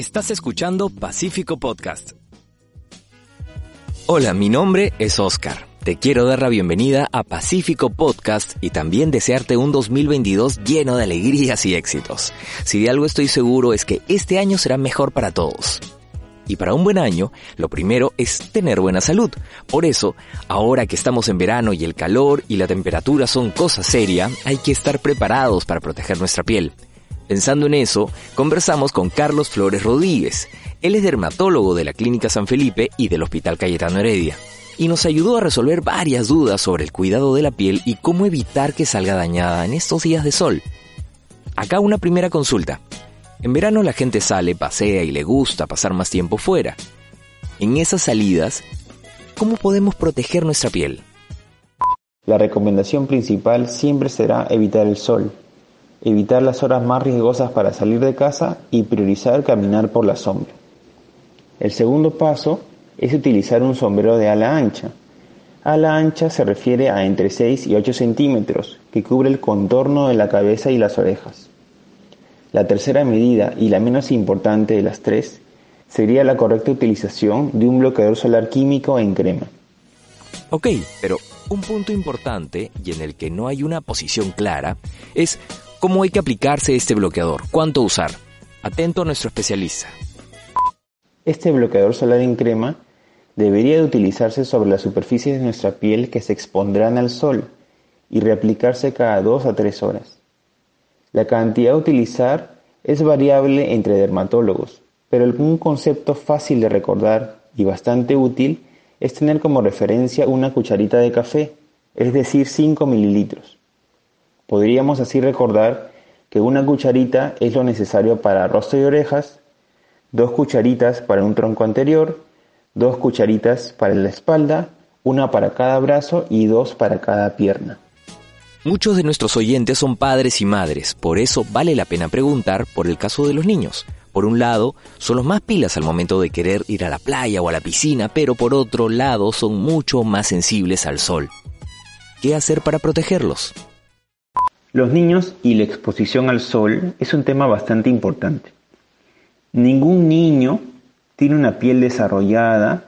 Estás escuchando Pacífico Podcast. Hola, mi nombre es Oscar. Te quiero dar la bienvenida a Pacífico Podcast y también desearte un 2022 lleno de alegrías y éxitos. Si de algo estoy seguro es que este año será mejor para todos. Y para un buen año, lo primero es tener buena salud. Por eso, ahora que estamos en verano y el calor y la temperatura son cosa seria, hay que estar preparados para proteger nuestra piel. Pensando en eso, conversamos con Carlos Flores Rodríguez. Él es dermatólogo de la Clínica San Felipe y del Hospital Cayetano Heredia. Y nos ayudó a resolver varias dudas sobre el cuidado de la piel y cómo evitar que salga dañada en estos días de sol. Acá una primera consulta. En verano la gente sale, pasea y le gusta pasar más tiempo fuera. En esas salidas, ¿cómo podemos proteger nuestra piel? La recomendación principal siempre será evitar el sol, evitar las horas más riesgosas para salir de casa y priorizar caminar por la sombra. El segundo paso es utilizar un sombrero de ala ancha. Ala ancha se refiere a entre 6 y 8 centímetros, que cubre el contorno de la cabeza y las orejas. La tercera medida, y la menos importante de las tres, sería la correcta utilización de un bloqueador solar químico en crema. Ok, pero un punto importante y en el que no hay una posición clara es cómo hay que aplicarse este bloqueador, cuánto usar. Atento a nuestro especialista. Este bloqueador solar en crema debería de utilizarse sobre las superficies de nuestra piel que se expondrán al sol y reaplicarse cada 2 a 3 horas. La cantidad a utilizar es variable entre dermatólogos, pero un concepto fácil de recordar y bastante útil es tener como referencia una cucharita de café, es decir, 5 mililitros. Podríamos así recordar que una cucharita es lo necesario para rostro y orejas, dos cucharitas para un tronco anterior, dos cucharitas para la espalda, una para cada brazo y dos para cada pierna. Muchos de nuestros oyentes son padres y madres, por eso vale la pena preguntar por el caso de los niños. Por un lado, son los más pilas al momento de querer ir a la playa o a la piscina, pero por otro lado son mucho más sensibles al sol. ¿Qué hacer para protegerlos? Los niños y la exposición al sol es un tema bastante importante. Ningún niño tiene una piel desarrollada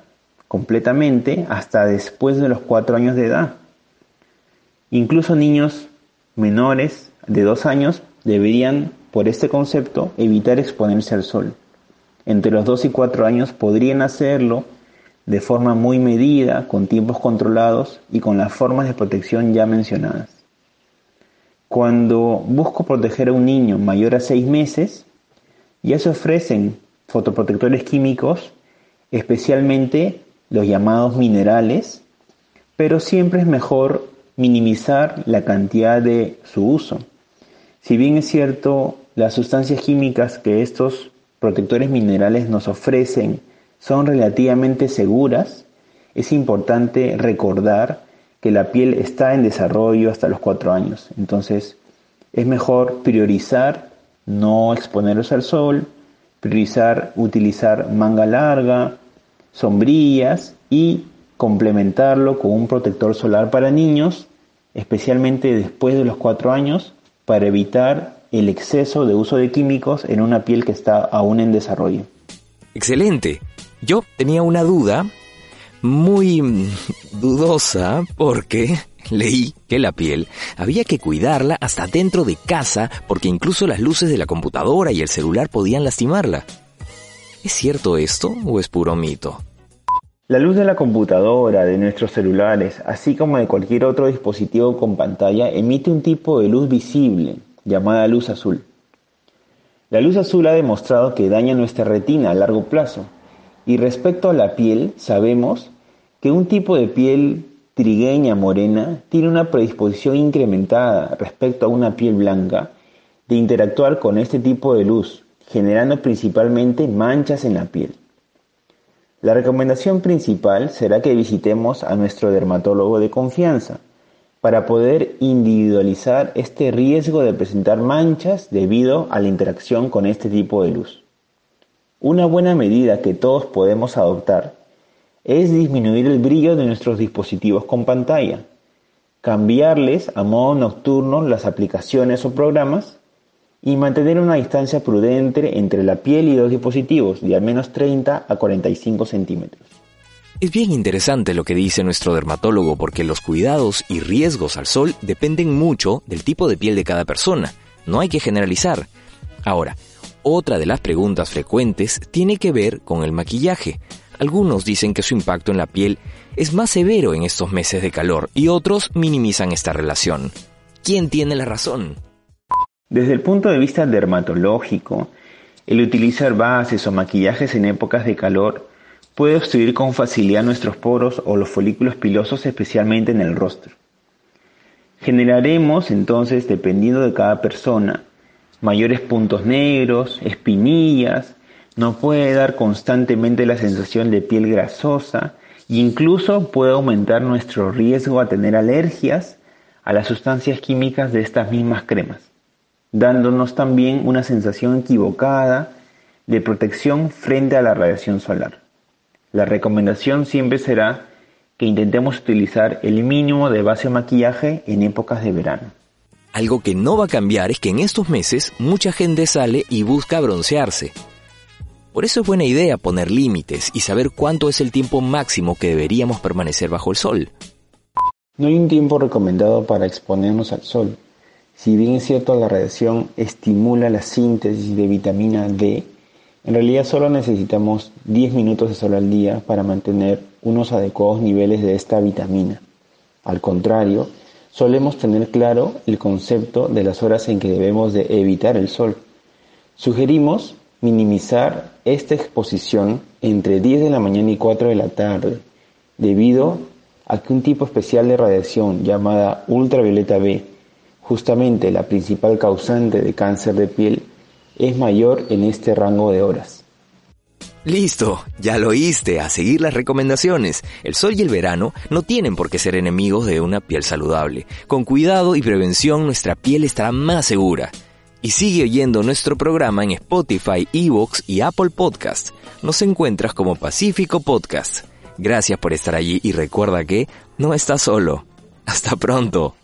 completamente hasta después de los cuatro años de edad. Incluso niños menores de dos años deberían, por este concepto, evitar exponerse al sol. Entre los dos y cuatro años podrían hacerlo de forma muy medida, con tiempos controlados y con las formas de protección ya mencionadas. Cuando busco proteger a un niño mayor a seis meses, ya se ofrecen fotoprotectores químicos, especialmente los llamados minerales, pero siempre es mejor minimizar la cantidad de su uso. Si bien es cierto, las sustancias químicas que estos protectores minerales nos ofrecen son relativamente seguras, es importante recordar que la piel está en desarrollo hasta los cuatro años. Entonces, es mejor priorizar no exponerlos al sol, priorizar utilizar manga larga, sombrillas y complementarlo con un protector solar para niños, especialmente después de los 4 años, para evitar el exceso de uso de químicos en una piel que está aún en desarrollo. Excelente. Yo tenía una duda muy dudosa porque leí que la piel había que cuidarla hasta dentro de casa porque incluso las luces de la computadora y el celular podían lastimarla. ¿Es cierto esto o es puro mito? La luz de la computadora, de nuestros celulares, así como de cualquier otro dispositivo con pantalla, emite un tipo de luz visible, llamada luz azul. La luz azul ha demostrado que daña nuestra retina a largo plazo. Y respecto a la piel, sabemos que un tipo de piel trigueña morena tiene una predisposición incrementada respecto a una piel blanca de interactuar con este tipo de luz, generando principalmente manchas en la piel. La recomendación principal será que visitemos a nuestro dermatólogo de confianza para poder individualizar este riesgo de presentar manchas debido a la interacción con este tipo de luz. Una buena medida que todos podemos adoptar es disminuir el brillo de nuestros dispositivos con pantalla, cambiarles a modo nocturno las aplicaciones o programas y mantener una distancia prudente entre la piel y los dispositivos de al menos 30 a 45 centímetros. Es bien interesante lo que dice nuestro dermatólogo porque los cuidados y riesgos al sol dependen mucho del tipo de piel de cada persona. No hay que generalizar. Ahora, otra de las preguntas frecuentes tiene que ver con el maquillaje. Algunos dicen que su impacto en la piel es más severo en estos meses de calor y otros minimizan esta relación. ¿Quién tiene la razón? Desde el punto de vista dermatológico, el utilizar bases o maquillajes en épocas de calor puede obstruir con facilidad nuestros poros o los folículos pilosos, especialmente en el rostro. Generaremos entonces, dependiendo de cada persona, mayores puntos negros, espinillas, nos puede dar constantemente la sensación de piel grasosa e incluso puede aumentar nuestro riesgo a tener alergias a las sustancias químicas de estas mismas cremas, dándonos también una sensación equivocada de protección frente a la radiación solar. La recomendación siempre será que intentemos utilizar el mínimo de base de maquillaje en épocas de verano. Algo que no va a cambiar es que en estos meses mucha gente sale y busca broncearse. Por eso es buena idea poner límites y saber cuánto es el tiempo máximo que deberíamos permanecer bajo el sol. No hay un tiempo recomendado para exponernos al sol. Si bien es cierto la radiación estimula la síntesis de vitamina D, en realidad solo necesitamos 10 minutos de sol al día para mantener unos adecuados niveles de esta vitamina. Al contrario, solemos tener claro el concepto de las horas en que debemos de evitar el sol. Sugerimos minimizar esta exposición entre 10 de la mañana y 4 de la tarde, debido a que un tipo especial de radiación llamada ultravioleta B, justamente la principal causante de cáncer de piel, es mayor en este rango de horas. Listo, ya lo oíste, a seguir las recomendaciones. El sol y el verano no tienen por qué ser enemigos de una piel saludable. Con cuidado y prevención nuestra piel estará más segura. Y sigue oyendo nuestro programa en Spotify, Evox y Apple Podcast. Nos encuentras como Pacífico Podcast. Gracias por estar allí y recuerda que no estás solo. Hasta pronto.